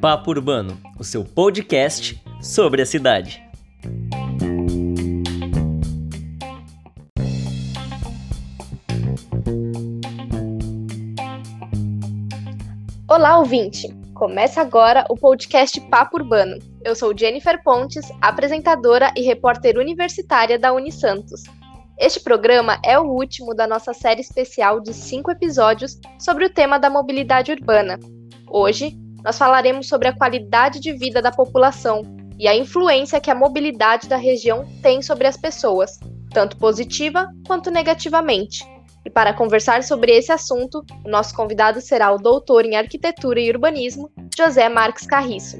Papo Urbano, o seu podcast sobre a cidade. Olá, ouvinte! Começa agora o podcast Papo Urbano. Eu sou Jennifer Pontes, apresentadora e repórter universitária da Unisantos. Este programa é o último da nossa série especial de cinco episódios sobre o tema da mobilidade urbana. Hoje, nós falaremos sobre a qualidade de vida da população e a influência que a mobilidade da região tem sobre as pessoas, tanto positiva quanto negativamente. E para conversar sobre esse assunto, o nosso convidado será o doutor em Arquitetura e Urbanismo, José Marques Carriço.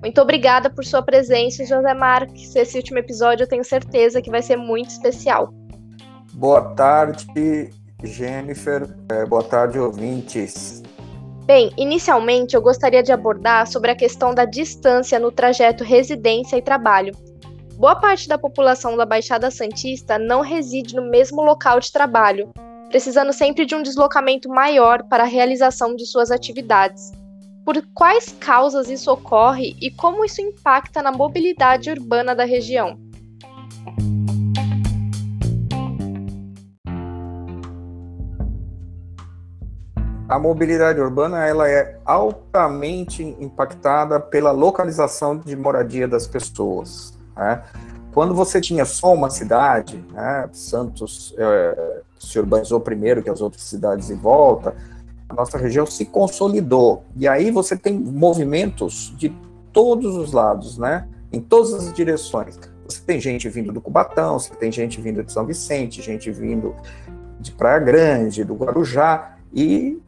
Muito obrigada por sua presença, José Marques. Esse último episódio eu tenho certeza que vai ser muito especial. Boa tarde, Jennifer. É, boa tarde, ouvintes. Bem, inicialmente eu gostaria de abordar sobre a questão da distância no trajeto residência e trabalho. Boa parte da população da Baixada Santista não reside no mesmo local de trabalho, precisando sempre de um deslocamento maior para a realização de suas atividades. Por quais causas isso ocorre e como isso impacta na mobilidade urbana da região? A mobilidade urbana ela é altamente impactada pela localização de moradia das pessoas. Né? Quando você tinha só uma cidade, né, Santos é, se urbanizou primeiro que as outras cidades em volta, a nossa região se consolidou. E aí você tem movimentos de todos os lados, né? em todas as direções. Você tem gente vindo do Cubatão, você tem gente vindo de São Vicente, gente vindo de Praia Grande, do Guarujá, e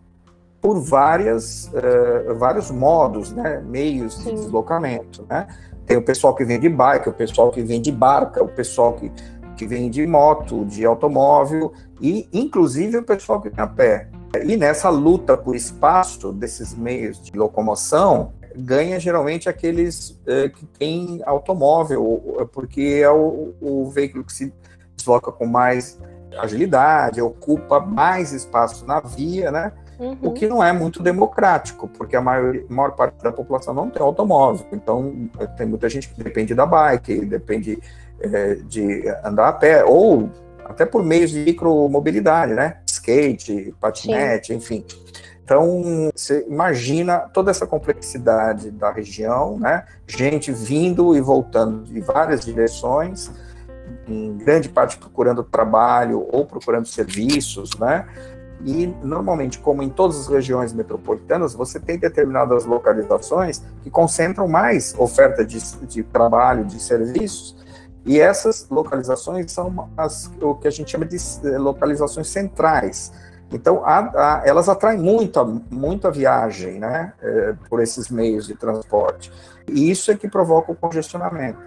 por várias, uh, vários modos, né, meios Sim. de deslocamento. Né? Tem o pessoal que vem de bike, o pessoal que vem de barca, o pessoal que, que vem de moto, de automóvel e, inclusive, o pessoal que vem a pé. E nessa luta por espaço desses meios de locomoção, ganha geralmente aqueles uh, que têm automóvel, porque é o, o veículo que se desloca com mais agilidade, ocupa mais espaço na via, né? Uhum. O que não é muito democrático, porque a maior, a maior parte da população não tem automóvel. Então, tem muita gente que depende da bike, depende é, de andar a pé, ou até por meios de micromobilidade, né? Skate, patinete, Sim. enfim. Então, você imagina toda essa complexidade da região, né? Gente vindo e voltando de várias direções, em grande parte procurando trabalho ou procurando serviços, né? E, normalmente, como em todas as regiões metropolitanas, você tem determinadas localizações que concentram mais oferta de, de trabalho, de serviços, e essas localizações são as, o que a gente chama de eh, localizações centrais. Então, a, a, elas atraem muita, muita viagem né, é, por esses meios de transporte. E isso é que provoca o congestionamento.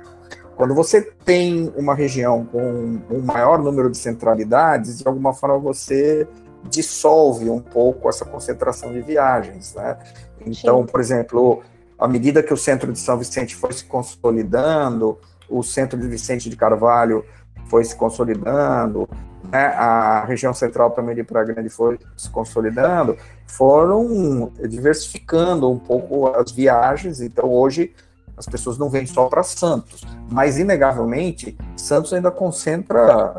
Quando você tem uma região com um maior número de centralidades, de alguma forma você dissolve um pouco essa concentração de viagens, né? Então, Sim. por exemplo, à medida que o centro de São Vicente foi se consolidando, o centro de Vicente de Carvalho foi se consolidando, né? a região central também de Praia Grande foi se consolidando, foram diversificando um pouco as viagens. Então, hoje, as pessoas não vêm só para Santos, mas inegavelmente Santos ainda concentra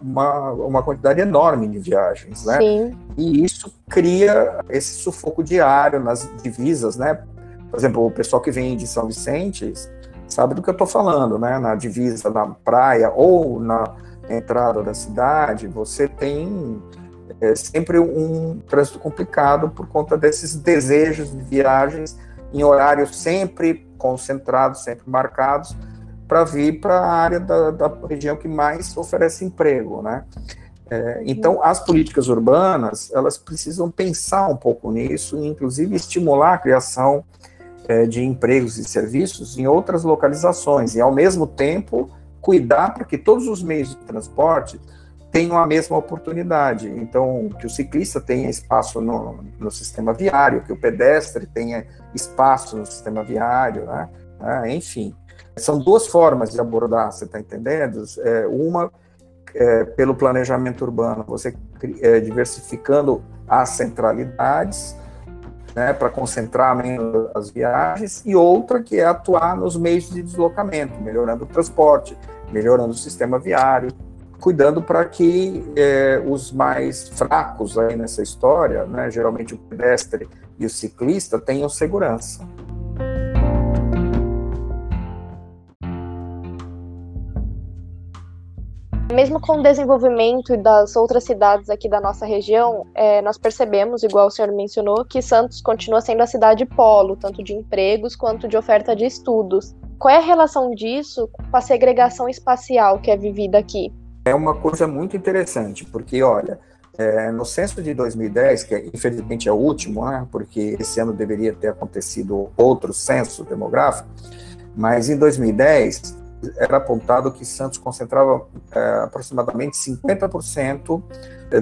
uma, uma quantidade enorme de viagens, né? Sim. E isso cria esse sufoco diário nas divisas, né? Por exemplo, o pessoal que vem de São Vicente sabe do que eu estou falando, né? Na divisa na praia ou na entrada da cidade, você tem é, sempre um trânsito complicado por conta desses desejos de viagens em horários sempre concentrados, sempre marcados, para vir para a área da, da, região que mais oferece emprego, né? É, então, as políticas urbanas, elas precisam pensar um pouco nisso, e inclusive estimular a criação é, de empregos e serviços em outras localizações, e ao mesmo tempo cuidar para que todos os meios de transporte tenham a mesma oportunidade. Então, que o ciclista tenha espaço no, no sistema viário, que o pedestre tenha espaço no sistema viário, né? Ah, enfim. São duas formas de abordar, você está entendendo? É, uma é, pelo planejamento urbano, você é, diversificando as centralidades, né, para concentrar menos as viagens, e outra que é atuar nos meios de deslocamento, melhorando o transporte, melhorando o sistema viário, cuidando para que é, os mais fracos aí nessa história, né, geralmente o pedestre e o ciclista, tenham segurança. Mesmo com o desenvolvimento das outras cidades aqui da nossa região, é, nós percebemos, igual o senhor mencionou, que Santos continua sendo a cidade polo, tanto de empregos quanto de oferta de estudos. Qual é a relação disso com a segregação espacial que é vivida aqui? É uma coisa muito interessante, porque, olha, é, no censo de 2010, que infelizmente é o último, né, porque esse ano deveria ter acontecido outro censo demográfico, mas em 2010 era apontado que Santos concentrava é, aproximadamente 50%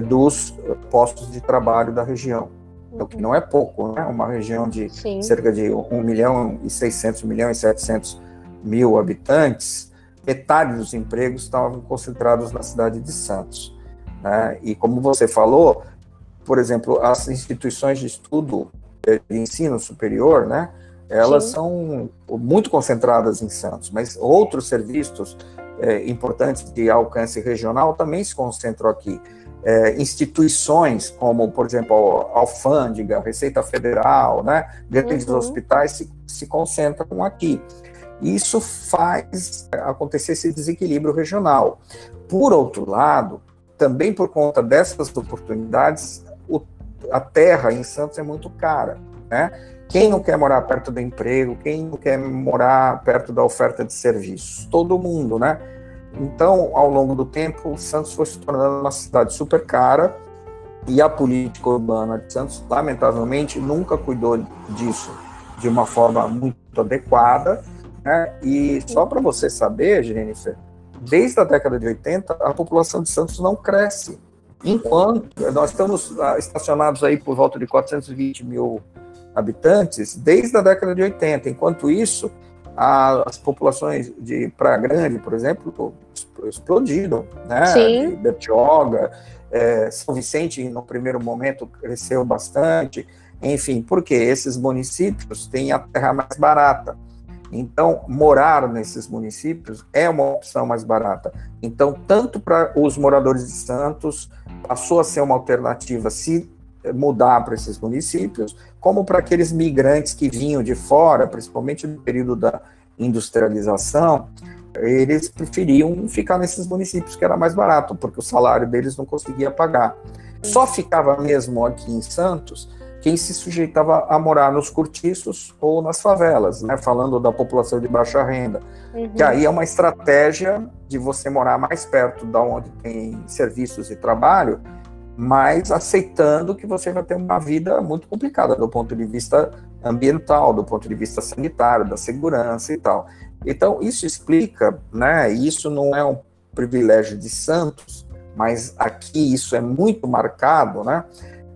dos postos de trabalho da região. O que não é pouco, né? Uma região de Sim. cerca de 1 milhão e 600, 1 milhão e 700 mil habitantes, metade dos empregos estavam concentrados na cidade de Santos. Né? E como você falou, por exemplo, as instituições de estudo de ensino superior, né? elas Sim. são muito concentradas em Santos, mas outros serviços é, importantes de alcance regional também se concentram aqui. É, instituições como, por exemplo, a Alfândega, a Receita Federal, né, grandes uhum. hospitais se, se concentram aqui. Isso faz acontecer esse desequilíbrio regional. Por outro lado, também por conta dessas oportunidades, o, a terra em Santos é muito cara, né? Quem não quer morar perto do emprego? Quem não quer morar perto da oferta de serviços? Todo mundo, né? Então, ao longo do tempo, Santos foi se tornando uma cidade super cara e a política urbana de Santos, lamentavelmente, nunca cuidou disso de uma forma muito adequada. Né? E só para você saber, Jennifer, desde a década de 80, a população de Santos não cresce. Enquanto nós estamos ah, estacionados aí por volta de 420 mil habitantes desde a década de 80. Enquanto isso, a, as populações de Praia Grande, por exemplo, explodiram, né? Sim. Bertioga, é, São Vicente, no primeiro momento, cresceu bastante. Enfim, porque esses municípios têm a terra mais barata. Então, morar nesses municípios é uma opção mais barata. Então, tanto para os moradores de Santos, passou a ser uma alternativa se mudar para esses municípios, como para aqueles migrantes que vinham de fora, principalmente no período da industrialização, eles preferiam ficar nesses municípios que era mais barato, porque o salário deles não conseguia pagar. Só ficava mesmo aqui em Santos quem se sujeitava a morar nos cortiços ou nas favelas, né? falando da população de baixa renda. Uhum. Que aí é uma estratégia de você morar mais perto da onde tem serviços e trabalho, mas aceitando que você vai ter uma vida muito complicada do ponto de vista ambiental, do ponto de vista sanitário, da segurança e tal. Então, isso explica, né? Isso não é um privilégio de Santos, mas aqui isso é muito marcado, né?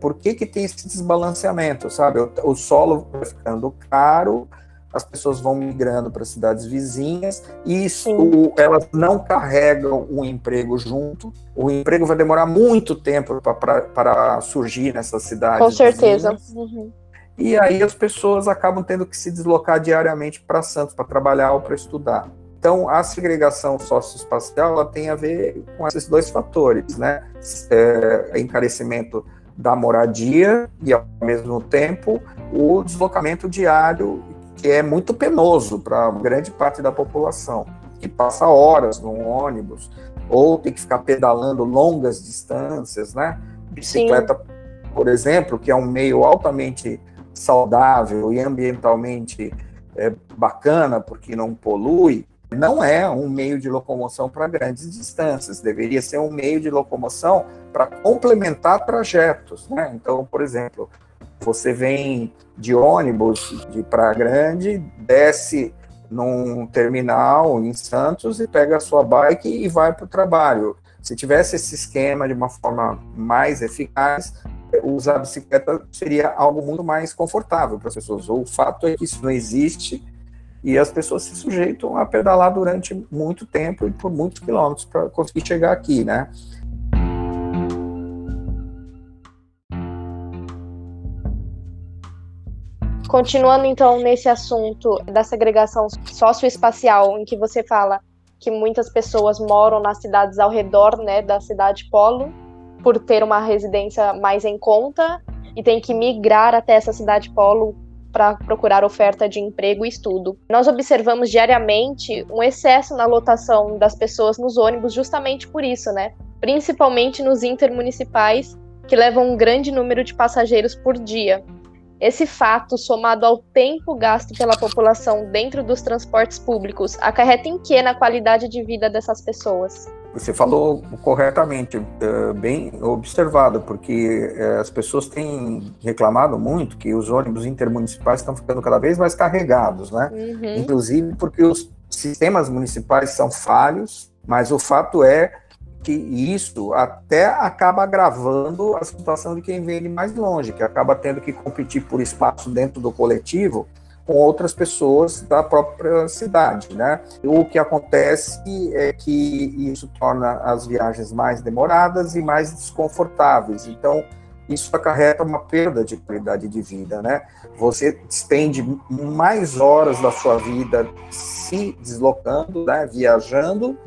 Por que, que tem esse desbalanceamento, sabe? O, o solo vai ficando caro, as pessoas vão migrando para cidades vizinhas e isso, o, elas não carregam o emprego junto. O emprego vai demorar muito tempo para surgir nessas cidades. Com certeza. Uhum. E aí as pessoas acabam tendo que se deslocar diariamente para Santos para trabalhar ou para estudar. Então, a segregação socioespacial ela tem a ver com esses dois fatores, né? É, encarecimento da moradia e, ao mesmo tempo, o deslocamento diário que é muito penoso para grande parte da população, que passa horas no ônibus, ou tem que ficar pedalando longas distâncias, né? Bicicleta, Sim. por exemplo, que é um meio altamente saudável e ambientalmente é, bacana, porque não polui, não é um meio de locomoção para grandes distâncias, deveria ser um meio de locomoção para complementar trajetos. Né? Então, por exemplo, você vem de ônibus de Praia Grande, desce num terminal em Santos e pega a sua bike e vai para o trabalho. Se tivesse esse esquema de uma forma mais eficaz, usar a bicicleta seria algo muito mais confortável para as pessoas. O fato é que isso não existe e as pessoas se sujeitam a pedalar durante muito tempo e por muitos quilômetros para conseguir chegar aqui, né? Continuando então nesse assunto da segregação socioespacial, em que você fala que muitas pessoas moram nas cidades ao redor né, da cidade polo, por ter uma residência mais em conta, e tem que migrar até essa cidade polo para procurar oferta de emprego e estudo. Nós observamos diariamente um excesso na lotação das pessoas nos ônibus justamente por isso, né? Principalmente nos intermunicipais, que levam um grande número de passageiros por dia. Esse fato, somado ao tempo gasto pela população dentro dos transportes públicos, acarreta em que na qualidade de vida dessas pessoas? Você falou corretamente, é, bem observado, porque é, as pessoas têm reclamado muito que os ônibus intermunicipais estão ficando cada vez mais carregados, né? Uhum. Inclusive porque os sistemas municipais são falhos, mas o fato é que isso até acaba agravando a situação de quem vem de mais longe, que acaba tendo que competir por espaço dentro do coletivo com outras pessoas da própria cidade, né? O que acontece é que isso torna as viagens mais demoradas e mais desconfortáveis. Então, isso acarreta uma perda de qualidade de vida, né? Você despende mais horas da sua vida se deslocando, né? viajando,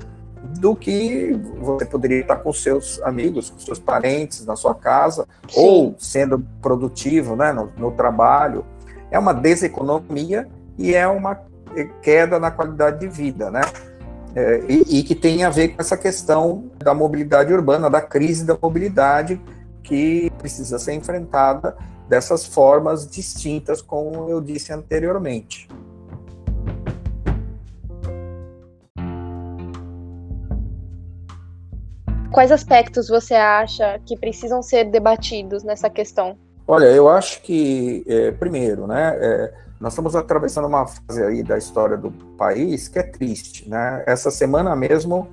do que você poderia estar com seus amigos, com seus parentes na sua casa, Sim. ou sendo produtivo né, no, no, trabalho. É uma deseconomia e é uma queda na qualidade de vida, né? É, e, e, que tem a ver com essa questão da mobilidade urbana, da crise da mobilidade, que precisa ser enfrentada dessas formas distintas, como eu disse anteriormente. Quais aspectos você acha que precisam ser debatidos nessa questão? Olha, eu acho que, é, primeiro, né, é, nós estamos atravessando uma fase aí da história do país que é triste, né? Essa semana mesmo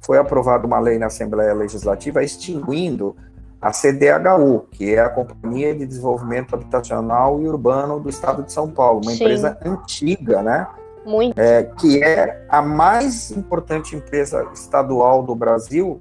foi aprovada uma lei na Assembleia Legislativa extinguindo a CDHU, que é a Companhia de Desenvolvimento Habitacional e Urbano do Estado de São Paulo, uma Sim. empresa antiga, né? Muito. É, que é a mais importante empresa estadual do Brasil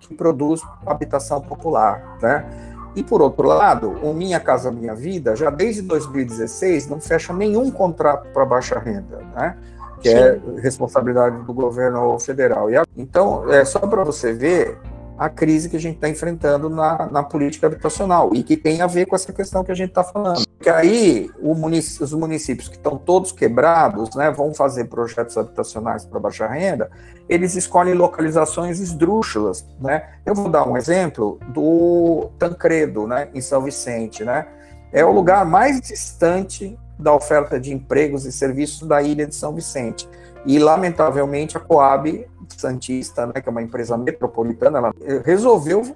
que produz habitação popular, né? E por outro lado, o Minha Casa Minha Vida, já desde 2016, não fecha nenhum contrato para baixa renda, né? Que é Sim. é responsabilidade do governo federal. E, então, é só para você ver a crise que a gente está enfrentando na, na, política habitacional e que tem a ver com essa questão que a gente está falando. Que aí munic os municípios que estão todos quebrados, né, vão fazer projetos habitacionais para baixa renda, eles escolhem localizações esdrúxulas, né? Eu vou dar um exemplo do Tancredo, né, em São Vicente, né? É o lugar mais distante da oferta de empregos e serviços da ilha de São Vicente. E, lamentavelmente, a Coab Santista, né, que é uma empresa metropolitana, ela resolveu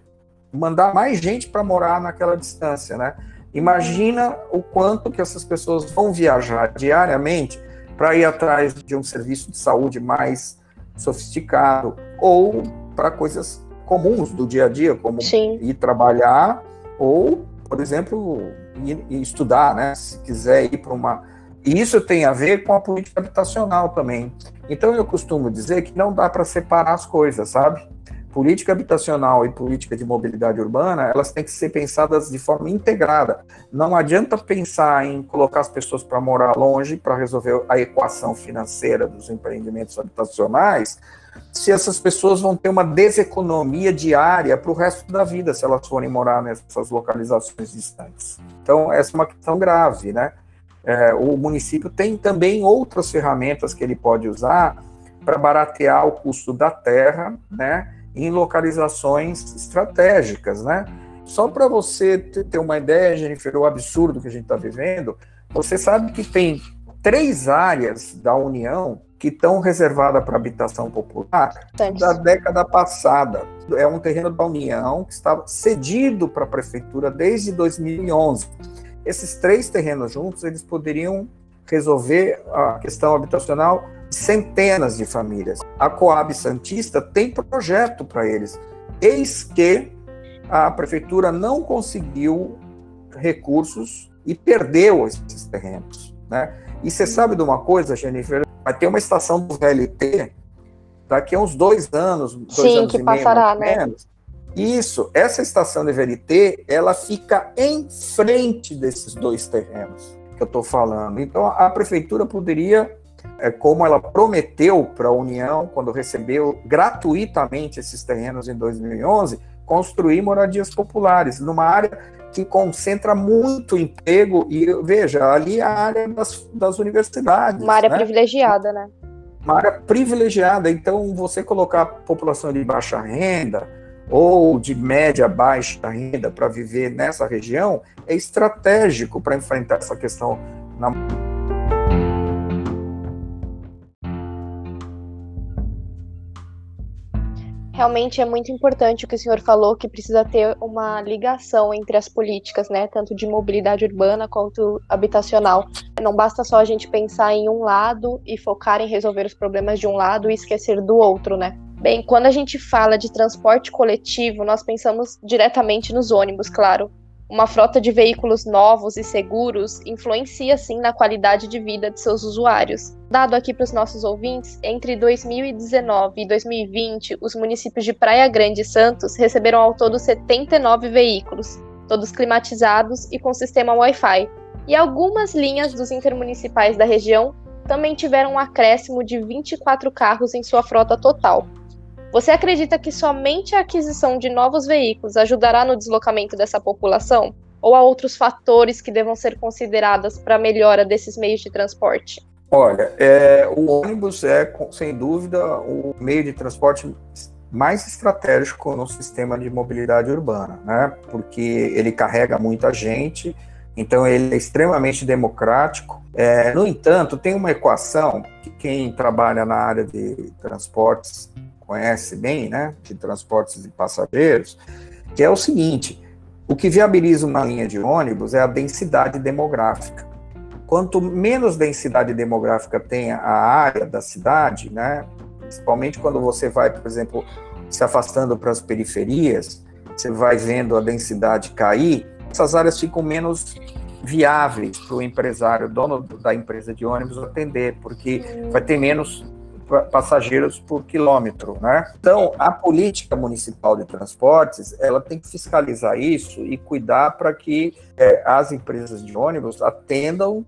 mandar mais gente para morar naquela distância, né? Imagina o quanto que essas pessoas vão viajar diariamente para ir atrás de um serviço de saúde mais sofisticado ou para coisas comuns do dia a dia, como Sim. ir trabalhar ou, por exemplo, ir, ir estudar, né? Se quiser ir para uma e isso tem a ver com a política habitacional também. Então eu costumo dizer que não dá para separar as coisas, sabe? Política habitacional e política de mobilidade urbana, elas têm que ser pensadas de forma integrada. Não adianta pensar em colocar as pessoas para morar longe para resolver a equação financeira dos empreendimentos habitacionais, se essas pessoas vão ter uma deseconomia diária para o resto da vida se elas forem morar nessas localizações distantes. Então, essa é uma questão grave, né? é, o município tem também outras ferramentas que ele pode usar para baratear o custo da terra, né, em localizações estratégicas, né? Só para você ter uma ideia, Jennifer, o absurdo que a gente está vivendo, você sabe que tem três áreas da União que estão reservadas para habitação popular da década passada. É um terreno da União que estava cedido para a prefeitura desde 2011. Esses três terrenos juntos, eles poderiam resolver a questão habitacional de centenas de famílias. A Coab Santista tem projeto para eles. Eis que a prefeitura não conseguiu recursos e perdeu esses terrenos. né? E você sabe de uma coisa, Jennifer? Vai ter uma estação do VLT daqui a uns dois anos, dois Sim, anos que e passará, meio, né? Menos. Isso, essa estação de VLT, ela fica em frente desses dois terrenos que eu estou falando. Então, a prefeitura poderia, é, como ela prometeu para a União, quando recebeu gratuitamente esses terrenos em 2011, construir moradias populares numa área que concentra muito emprego e veja ali a área das, das universidades. Uma área né? privilegiada, né? Uma área privilegiada. Então, você colocar a população de baixa renda ou de média baixa renda para viver nessa região é estratégico para enfrentar essa questão na Realmente é muito importante o que o senhor falou, que precisa ter uma ligação entre as políticas, né? Tanto de mobilidade urbana quanto habitacional. Não basta só a gente pensar em um lado e focar em resolver os problemas de um lado e esquecer do outro, né? Bem, quando a gente fala de transporte coletivo, nós pensamos diretamente nos ônibus, claro. Uma frota de veículos novos e seguros influencia sim na qualidade de vida de seus usuários. Dado aqui para os nossos ouvintes, entre 2019 e 2020, os municípios de Praia Grande e Santos receberam ao todo 79 veículos, todos climatizados e com sistema Wi-Fi. E algumas linhas dos intermunicipais da região também tiveram um acréscimo de 24 carros em sua frota total. Você acredita que somente a aquisição de novos veículos ajudará no deslocamento dessa população? Ou há outros fatores que devam ser considerados para a melhora desses meios de transporte? Olha, é, o ônibus é, sem dúvida, o meio de transporte mais estratégico no sistema de mobilidade urbana, né? Porque ele carrega muita gente, então ele é extremamente democrático. É, no entanto, tem uma equação que quem trabalha na área de transportes conhece bem, né, de transportes de passageiros, que é o seguinte: o que viabiliza uma linha de ônibus é a densidade demográfica. Quanto menos densidade demográfica tem a área da cidade, né, principalmente quando você vai, por exemplo, se afastando para as periferias, você vai vendo a densidade cair, essas áreas ficam menos viáveis para o empresário, dono da empresa de ônibus, atender, porque vai ter menos passageiros por quilômetro, né? Então, a política municipal de transportes, ela tem que fiscalizar isso e cuidar para que é, as empresas de ônibus atendam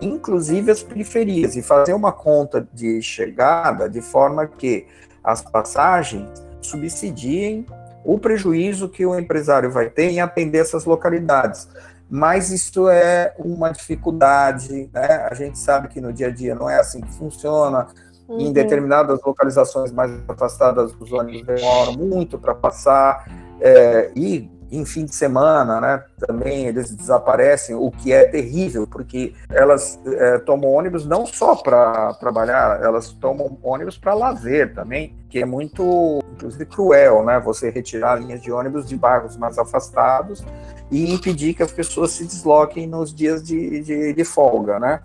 inclusive as periferias e fazer uma conta de chegada de forma que as passagens subsidiem o prejuízo que o empresário vai ter em atender essas localidades. Mas isso é uma dificuldade, né? A gente sabe que no dia a dia não é assim que funciona. Uhum. Em determinadas localizações mais afastadas, os ônibus demoram muito para passar. É, e em fim de semana, né, também eles desaparecem, o que é terrível, porque elas é, tomam ônibus não só para trabalhar, elas tomam ônibus para lazer também, que é muito, inclusive, cruel, né, você retirar linhas de ônibus de bairros mais afastados e impedir que as pessoas se desloquem nos dias de, de, de folga, né.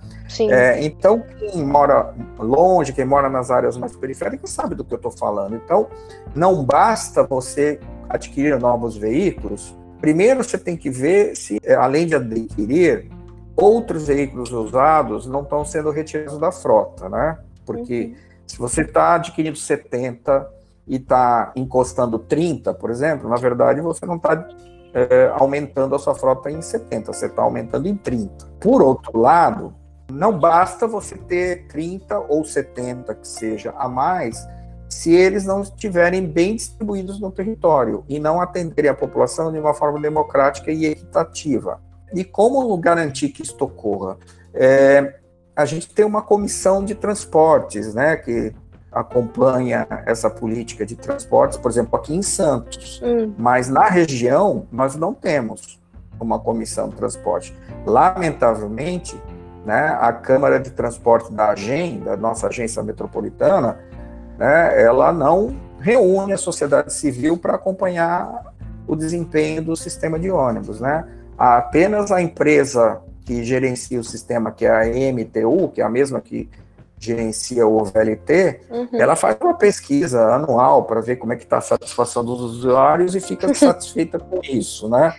É, então, quem mora longe, quem mora nas áreas mais periféricas, sabe do que eu estou falando. Então, não basta você adquirir novos veículos, primeiro você tem que ver se, é, além de adquirir, outros veículos usados não estão sendo retirados da frota, né? Porque uhum. se você está adquirindo 70 e está encostando 30, por exemplo, na verdade você não está é, aumentando a sua frota em 70, você está aumentando em 30. Por outro lado, não basta você ter 30 ou 70 que seja a mais se eles não estiverem bem distribuídos no território e não atenderem a população de uma forma democrática e equitativa. E como garantir que isso ocorra? É, a gente tem uma comissão de transportes, né, que acompanha essa política de transportes, por exemplo, aqui em Santos. Hum. Mas na região nós não temos uma comissão de transporte. Lamentavelmente, né, a Câmara de Transporte da AGEM, da nossa agência metropolitana, né, ela não reúne a sociedade civil para acompanhar o desempenho do sistema de ônibus. Né? Apenas a empresa que gerencia o sistema, que é a MTU, que é a mesma que gerencia o VLT, uhum. ela faz uma pesquisa anual para ver como é que está a satisfação dos usuários e fica satisfeita com isso, né?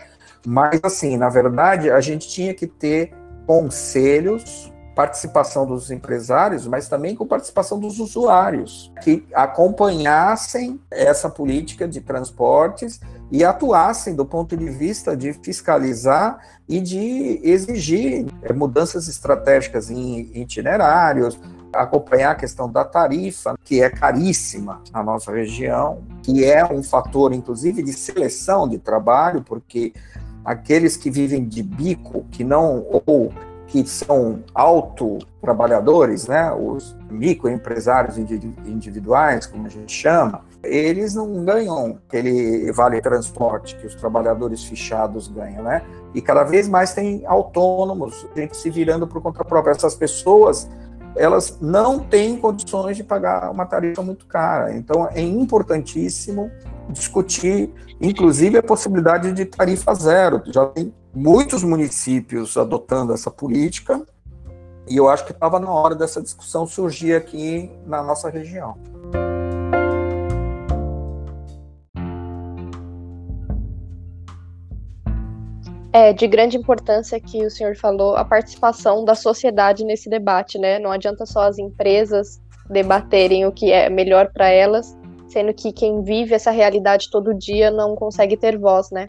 Mas, assim, na verdade, a gente tinha que ter conselhos participação dos empresários, mas também com participação dos usuários, que acompanhassem essa política de transportes e atuassem do ponto de vista de fiscalizar e de exigir é, mudanças estratégicas em itinerários, acompanhar a questão da tarifa, que é caríssima na nossa região, que é um fator, inclusive, de seleção de trabalho, porque aqueles que vivem de bico, que não ou que são autotrabalhadores, né, os microempresários individuais, como a gente chama, eles não ganham aquele vale transporte que os trabalhadores fechados ganham, né? E cada vez mais tem autônomos, gente se virando por conta própria. Essas pessoas, elas não têm condições de pagar uma tarifa muito cara. Então, é importantíssimo discutir, inclusive, a possibilidade de tarifa zero. Já tem muitos municípios adotando essa política, e eu acho que estava na hora dessa discussão surgir aqui na nossa região. É de grande importância que o senhor falou a participação da sociedade nesse debate, né? Não adianta só as empresas debaterem o que é melhor para elas, sendo que quem vive essa realidade todo dia não consegue ter voz, né?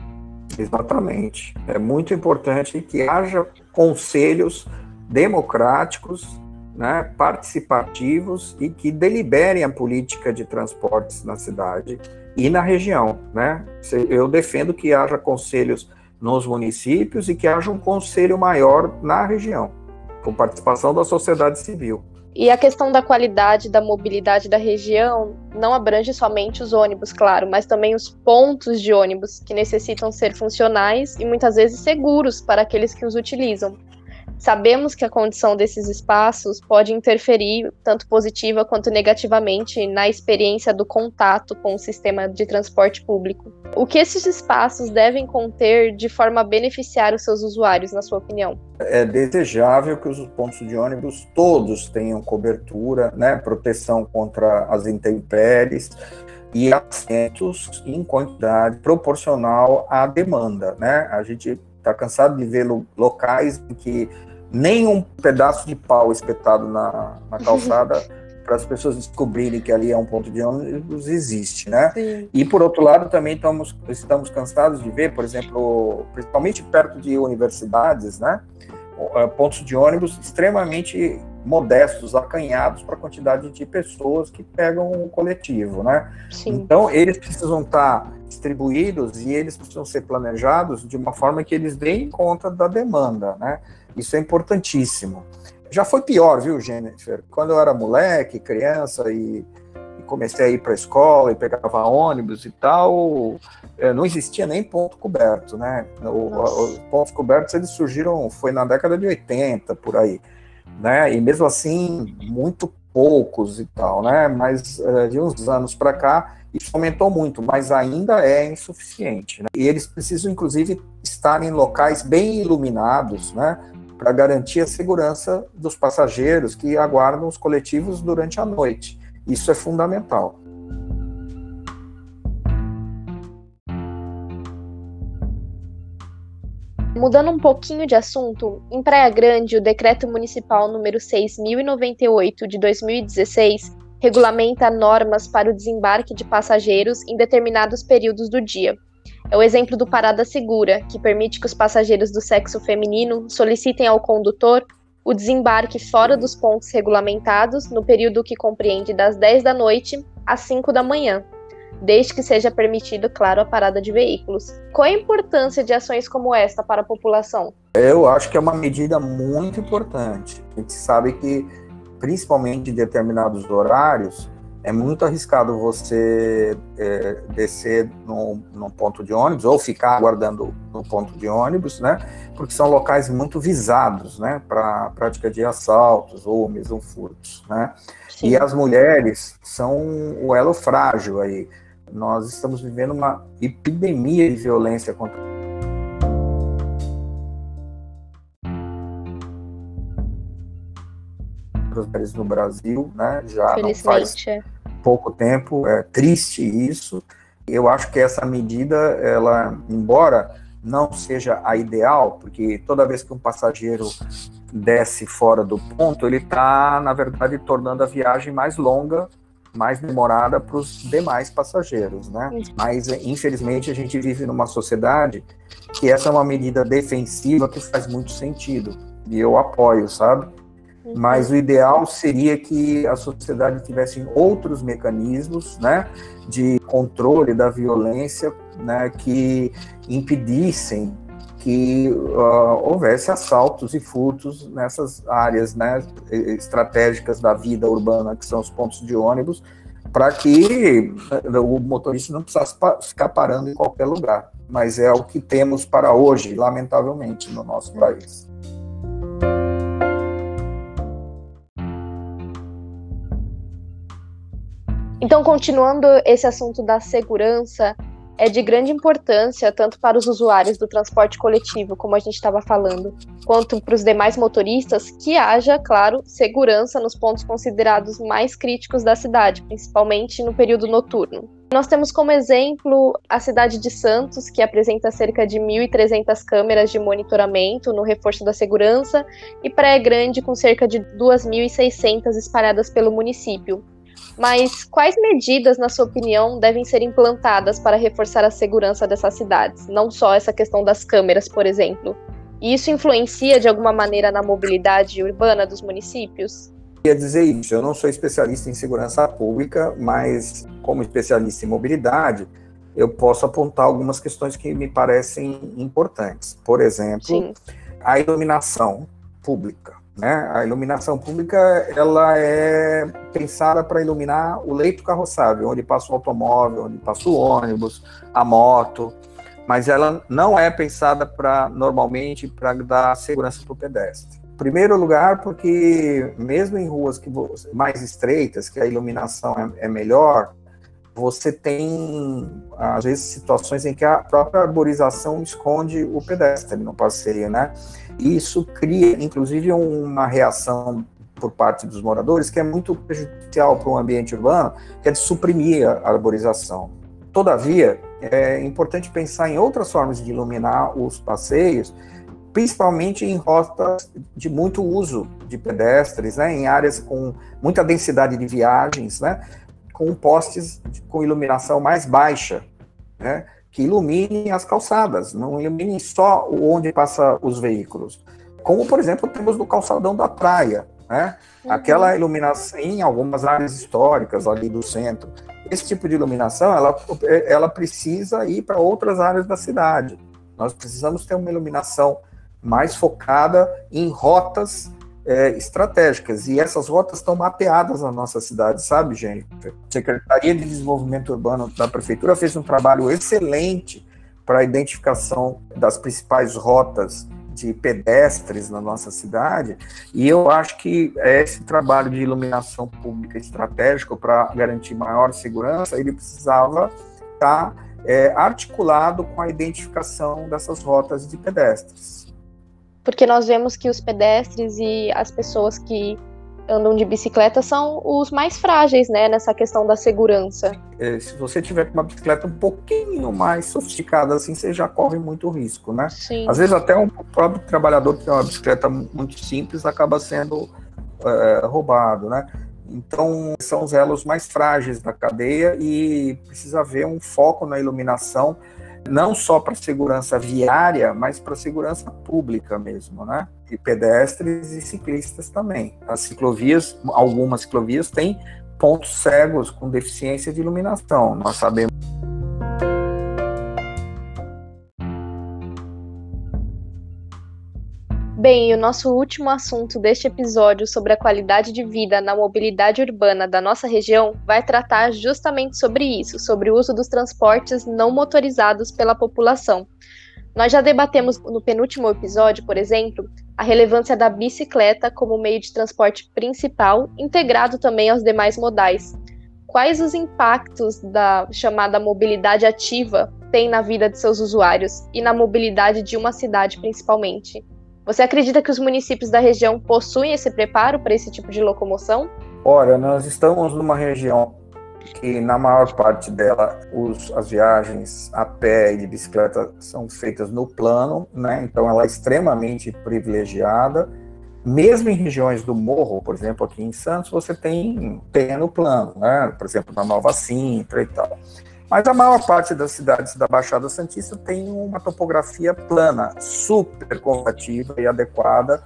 Exatamente. É muito importante que haja conselhos democráticos, né, participativos e que deliberem a política de transportes na cidade e na região. Né? Eu defendo que haja conselhos nos municípios e que haja um conselho maior na região, com participação da sociedade civil. E a questão da qualidade da mobilidade da região não abrange somente os ônibus, claro, mas também os pontos de ônibus, que necessitam ser funcionais e muitas vezes seguros para aqueles que os utilizam. Sabemos que a condição desses espaços pode interferir, tanto positiva quanto negativamente, na experiência do contato com o sistema de transporte público. O que esses espaços devem conter de forma a beneficiar os seus usuários, na sua opinião? É desejável que os pontos de ônibus todos tenham cobertura, né, proteção contra as intempéries e assentos em quantidade proporcional à demanda, né? A gente está cansado de ver locais em que nem um pedaço de pau espetado na, na calçada para as pessoas descobrirem que ali é um ponto de ônibus existe, né? Sim. E por outro lado também estamos estamos cansados de ver, por exemplo, principalmente perto de universidades, né? Eh, pontos de ônibus extremamente modestos, acanhados para a quantidade de pessoas que pegam o coletivo, né? Sim. Então eles precisam estar distribuídos e eles precisam ser planejados de uma forma que eles deem conta da demanda, né? Isso é importantíssimo. Já foi pior, viu, Jennifer? Quando eu era moleque, criança e, comecei a ir para a escola e pegava ônibus e tal, é, não existia nem ponto coberto, né? Os pontos cobertos eles surgiram, foi na década de 80, por aí, né? E mesmo assim, muito poucos e tal, né? Mas é, de uns anos para cá, isso aumentou muito, mas ainda é insuficiente. Né? E eles precisam, inclusive, estar em locais bem iluminados, né? para garantir a segurança dos passageiros que aguardam os coletivos durante a noite. Isso é fundamental. Mudando um pouquinho de assunto, em Praia Grande, o Decreto Municipal número 6098 de 2016 regulamenta normas para o desembarque de passageiros em determinados períodos do dia, é o exemplo do Parada Segura, que permite que os passageiros do sexo feminino solicitem ao condutor o desembarque fora dos pontos regulamentados no período que compreende das 10 da noite às 5 da manhã, desde que seja permitido, claro, a parada de veículos. Qual a importância de ações como esta para a população? Eu acho que é uma medida muito importante. A gente sabe que, principalmente em determinados horários, é muito arriscado você é, descer num, num, ponto de ônibus ou ficar aguardando no ponto de ônibus, né? Porque são locais muito visados, né? Para prática de assaltos ou mesmo furtos, né? Sim. E as mulheres são o elo frágil aí. Nós estamos vivendo uma epidemia de violência contra mulheres no Brasil, né? Já não faz é. pouco tempo. É triste isso. Eu acho que essa medida, ela, embora não seja a ideal, porque toda vez que um passageiro desce fora do ponto, ele está, na verdade, tornando a viagem mais longa, mais demorada para os demais passageiros, né? Mas, infelizmente, a gente vive numa sociedade que essa é uma medida defensiva que faz muito sentido, e eu apoio, sabe? Uhum. Mas o ideal seria que a sociedade tivesse outros mecanismos né, de controle da violência né, que impedissem que uh, houvesse assaltos e furtos nessas áreas né, estratégicas da vida urbana, que são os pontos de ônibus, para que uh, o motorista não precisasse ficar parando em qualquer lugar. Mas é o que temos para hoje, lamentavelmente, no nosso país. Então, continuando esse assunto da segurança, é de grande importância tanto para os usuários do transporte coletivo, como a gente estava falando, quanto para os demais motoristas, que haja, claro, segurança nos pontos considerados mais críticos da cidade, principalmente no período noturno. Nós temos como exemplo a cidade de Santos, que apresenta cerca de 1.300 câmeras de monitoramento no reforço da segurança, e Praia Grande, com cerca de 2.600 espalhadas pelo município. Mas quais medidas, na sua opinião, devem ser implantadas para reforçar a segurança dessas cidades? Não só essa questão das câmeras, por exemplo. E isso influencia de alguma maneira na mobilidade urbana dos municípios? Queria dizer isso. Eu não sou especialista em segurança pública, mas como especialista em mobilidade, eu posso apontar algumas questões que me parecem importantes. Por exemplo, Sim. a iluminação pública. Né? A iluminação pública ela é pensada para iluminar o leito carroçável, onde passa o automóvel, onde passa o ônibus, a moto, mas ela não é pensada para normalmente para dar segurança para o pedestre. Primeiro lugar, porque mesmo em ruas que mais estreitas, que a iluminação é, é melhor, você tem às vezes situações em que a própria arborização esconde o pedestre no passeio, né? Isso cria, inclusive, uma reação por parte dos moradores que é muito prejudicial para o ambiente urbano, que é de suprimir a arborização. Todavia, é importante pensar em outras formas de iluminar os passeios, principalmente em rotas de muito uso de pedestres, né, em áreas com muita densidade de viagens, né, com postes com iluminação mais baixa, né, que iluminem as calçadas, não iluminem só onde passa os veículos. Como, por exemplo, temos no calçadão da praia, né? Uhum. Aquela iluminação em algumas áreas históricas ali do centro. Esse tipo de iluminação, ela, ela precisa ir para outras áreas da cidade. Nós precisamos ter uma iluminação mais focada em rotas é, estratégicas. E essas rotas estão mapeadas na nossa cidade, sabe, gente? A Secretaria de Desenvolvimento Urbano da Prefeitura fez um trabalho excelente para a identificação das principais rotas de pedestres na nossa cidade, e eu acho que esse trabalho de iluminação pública estratégico para garantir maior segurança, ele precisava estar tá, é, articulado com a identificação dessas rotas de pedestres porque nós vemos que os pedestres e as pessoas que andam de bicicleta são os mais frágeis, né, nessa questão da segurança. É, se você tiver uma bicicleta um pouquinho mais sofisticada assim, você já corre muito risco, né? Sim. Às vezes até um próprio trabalhador que tem uma bicicleta muito simples acaba sendo é, roubado, né? Então, são os elos mais frágeis da cadeia e precisa haver um foco na iluminação não só para segurança viária, mas para segurança pública mesmo, né? E pedestres e ciclistas também. As ciclovias, algumas ciclovias têm pontos cegos com deficiência de iluminação. Nós sabemos Bem, e o nosso último assunto deste episódio sobre a qualidade de vida na mobilidade urbana da nossa região vai tratar justamente sobre isso, sobre o uso dos transportes não motorizados pela população. Nós já debatemos no penúltimo episódio, por exemplo, a relevância da bicicleta como meio de transporte principal, integrado também aos demais modais. Quais os impactos da chamada mobilidade ativa tem na vida de seus usuários e na mobilidade de uma cidade principalmente? Você acredita que os municípios da região possuem esse preparo para esse tipo de locomoção? Ora, nós estamos numa região que, na maior parte dela, os, as viagens a pé e de bicicleta são feitas no plano, né? então ela é extremamente privilegiada. mesmo em regiões do morro, por exemplo, aqui em Santos, você tem terreno plano, né? por exemplo, na Nova Sintra e tal. Mas a maior parte das cidades da Baixada Santista tem uma topografia plana, super convidativa e adequada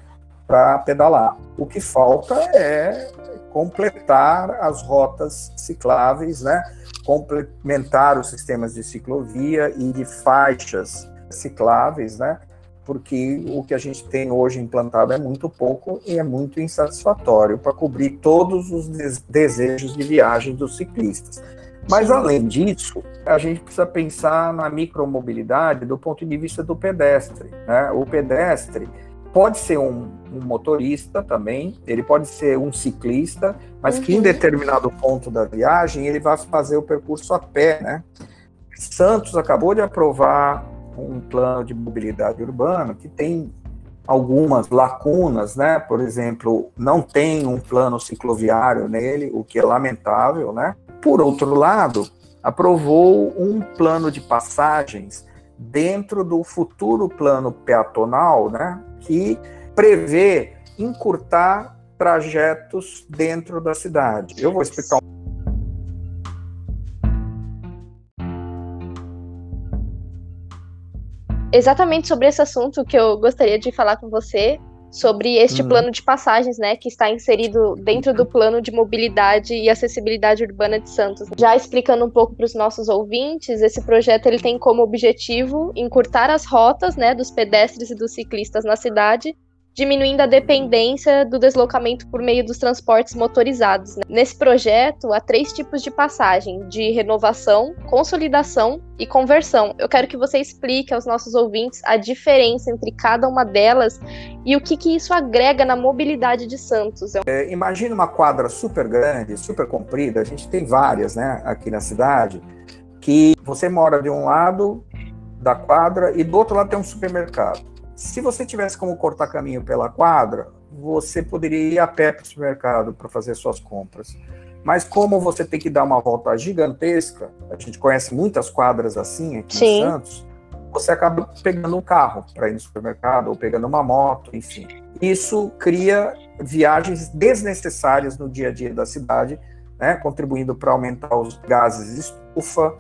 para pedalar. O que falta é completar as rotas cicláveis, né? complementar os sistemas de ciclovia e de faixas cicláveis, né? porque o que a gente tem hoje implantado é muito pouco e é muito insatisfatório para cobrir todos os desejos de viagem dos ciclistas. Mas, Sim. além disso, a gente precisa pensar na micromobilidade do ponto de vista do pedestre. Né? O pedestre pode ser um, um, motorista também, ele pode ser um ciclista, mas uhum. que em uhum. determinado ponto da viagem ele vai fazer o percurso a pé. Né? Santos acabou de aprovar um plano de mobilidade urbana que tem algumas lacunas, né? Por exemplo, não tem um plano cicloviário nele, o que é lamentável, né? Por outro lado, aprovou um plano de passagens dentro do futuro plano peatonal, né? Que prevê encurtar trajetos dentro da cidade. Eu vou explicar exatamente sobre esse assunto que eu gostaria de falar com você, sobre este uhum. plano de passagens, né, que está inserido dentro do plano de mobilidade e acessibilidade urbana de Santos. Já explicando um pouco para os nossos ouvintes, esse projeto ele tem como objetivo encurtar as rotas, né, dos pedestres e dos ciclistas na cidade diminuindo a dependência do deslocamento por meio dos transportes motorizados. Né? Nesse projeto, há três tipos de passagem: de renovação, consolidação e conversão. Eu quero que você explique aos nossos ouvintes a diferença entre cada uma delas e o que, que isso agrega na mobilidade de Santos. É, imagina uma quadra super grande, super comprida, a gente tem várias né, aqui na cidade, que você mora de um lado da quadra e do outro lado tem um supermercado. Se você tivesse como cortar caminho pela quadra, você poderia ir a pé para o supermercado para fazer suas compras. Mas como você tem que dar uma volta gigantesca, a gente conhece muitas quadras assim aqui Sim. em Santos, você acaba pegando um carro para ir no supermercado ou pegando uma moto, enfim. Isso cria viagens desnecessárias no dia a dia da cidade, né, contribuindo para aumentar os gases de estufa,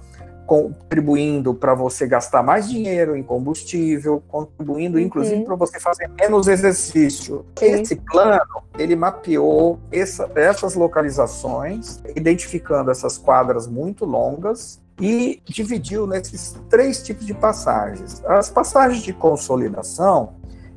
contribuindo para você gastar mais dinheiro em combustível, contribuindo inclusive uhum. para você fazer menos exercício. Sim. Esse plano, ele mapeou essa, essas localizações, identificando essas quadras muito longas e dividiu nesses três tipos de passagens. As passagens de consolidação,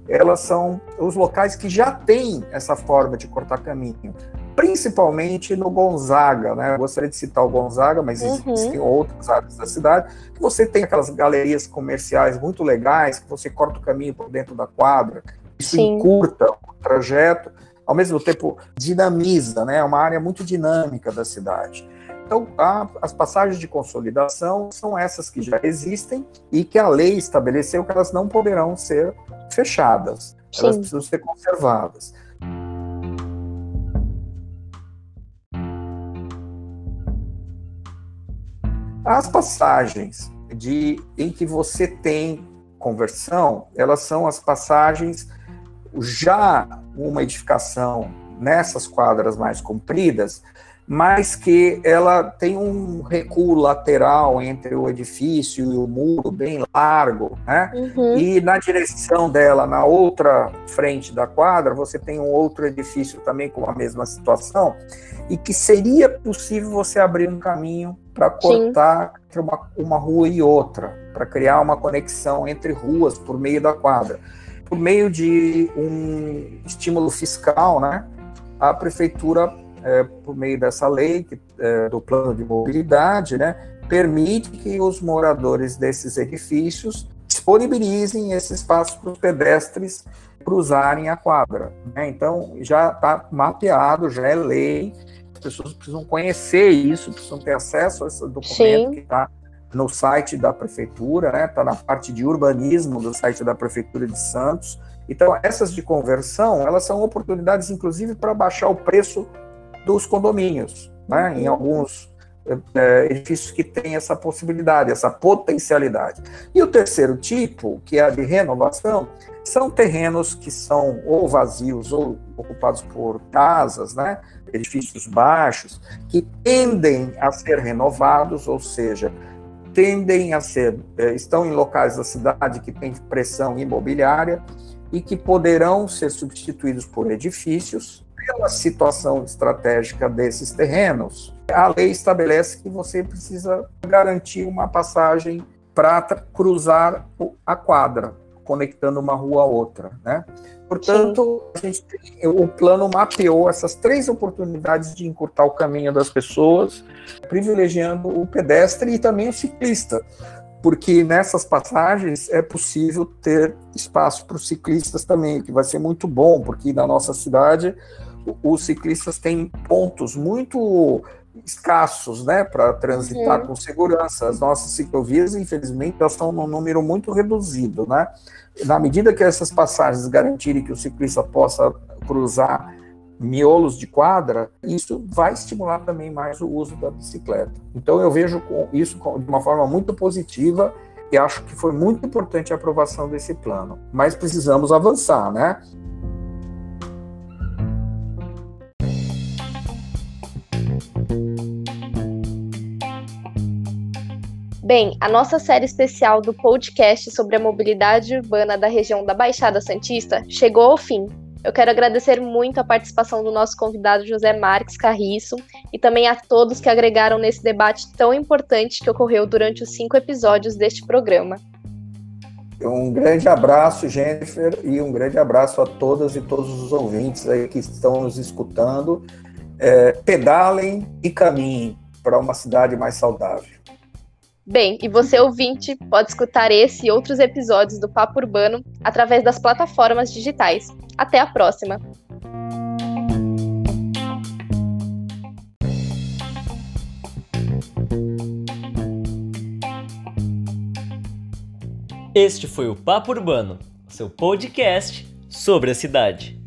elas são os locais que já têm essa forma de cortar caminho principalmente no Gonzaga, né? Eu gostaria de citar o Gonzaga, mas uhum. existem outras áreas da cidade que você tem aquelas galerias comerciais muito legais, que você corta o caminho por dentro da quadra, isso Sim. encurta o trajeto, ao mesmo tempo dinamiza, né? É uma área muito dinâmica da cidade. Então, a, as passagens de consolidação são essas que já existem e que a lei estabeleceu que elas não poderão ser fechadas, Sim. elas precisam ser conservadas. As passagens de, em que você tem conversão, elas são as passagens já uma edificação nessas quadras mais compridas, mas que ela tem um recuo lateral entre o edifício e o muro bem largo, né? Uhum. E na direção dela, na outra frente da quadra, você tem um outro edifício também com a mesma situação, e que seria possível você abrir um caminho para cortar entre uma, uma rua e outra, para criar uma conexão entre ruas por meio da quadra. Por meio de um estímulo fiscal, né? A prefeitura é, por meio dessa lei que, é, do plano de mobilidade, né, permite que os moradores desses edifícios disponibilizem esse espaço para os pedestres cruzarem a quadra. Né? Então, já está mapeado, já é lei, as pessoas precisam conhecer isso, precisam ter acesso a esse documento Sim. que está no site da prefeitura, está né? Tá na parte de urbanismo do site da prefeitura de Santos. Então, essas de conversão, elas são oportunidades, inclusive, para baixar o preço dos condomínios. Né? Uhum. Em alguns é, edifícios que têm essa possibilidade, essa potencialidade. E o terceiro tipo, que é a de renovação, são terrenos que são ou vazios ou ocupados por casas, né, edifícios baixos, que tendem a ser renovados, ou seja, tendem a ser, é, estão em locais da cidade que têm pressão imobiliária e que poderão ser substituídos por edifícios pela situação estratégica desses terrenos. A lei estabelece que você precisa garantir uma passagem para cruzar a quadra, conectando uma rua a outra, né? Portanto, a gente tem, o plano mapeou essas três oportunidades de encurtar o caminho das pessoas, privilegiando o pedestre e também o ciclista, porque nessas passagens é possível ter espaço para os ciclistas também, que vai ser muito bom, porque na nossa cidade os ciclistas têm pontos muito escassos, né, para transitar uhum. com segurança. As nossas ciclovias, infelizmente, elas estão num número muito reduzido, né? Na medida que essas passagens garantirem que o ciclista possa cruzar miolos de quadra, isso vai estimular também mais o uso da bicicleta. Então eu vejo isso de uma forma muito positiva e acho que foi muito importante a aprovação desse plano. Mas precisamos avançar, né? Bem, a nossa série especial do podcast sobre a mobilidade urbana da região da Baixada Santista chegou ao fim. Eu quero agradecer muito a participação do nosso convidado José Marques Carriço e também a todos que agregaram nesse debate tão importante que ocorreu durante os cinco episódios deste programa. Um grande abraço, Jennifer, e um grande abraço a todas e todos os ouvintes aí que estão nos escutando. É, pedalem e caminhem para uma cidade mais saudável. Bem, e você ouvinte pode escutar esse e outros episódios do Papo Urbano através das plataformas digitais. Até a próxima! Este foi o Papo Urbano, seu podcast sobre a cidade.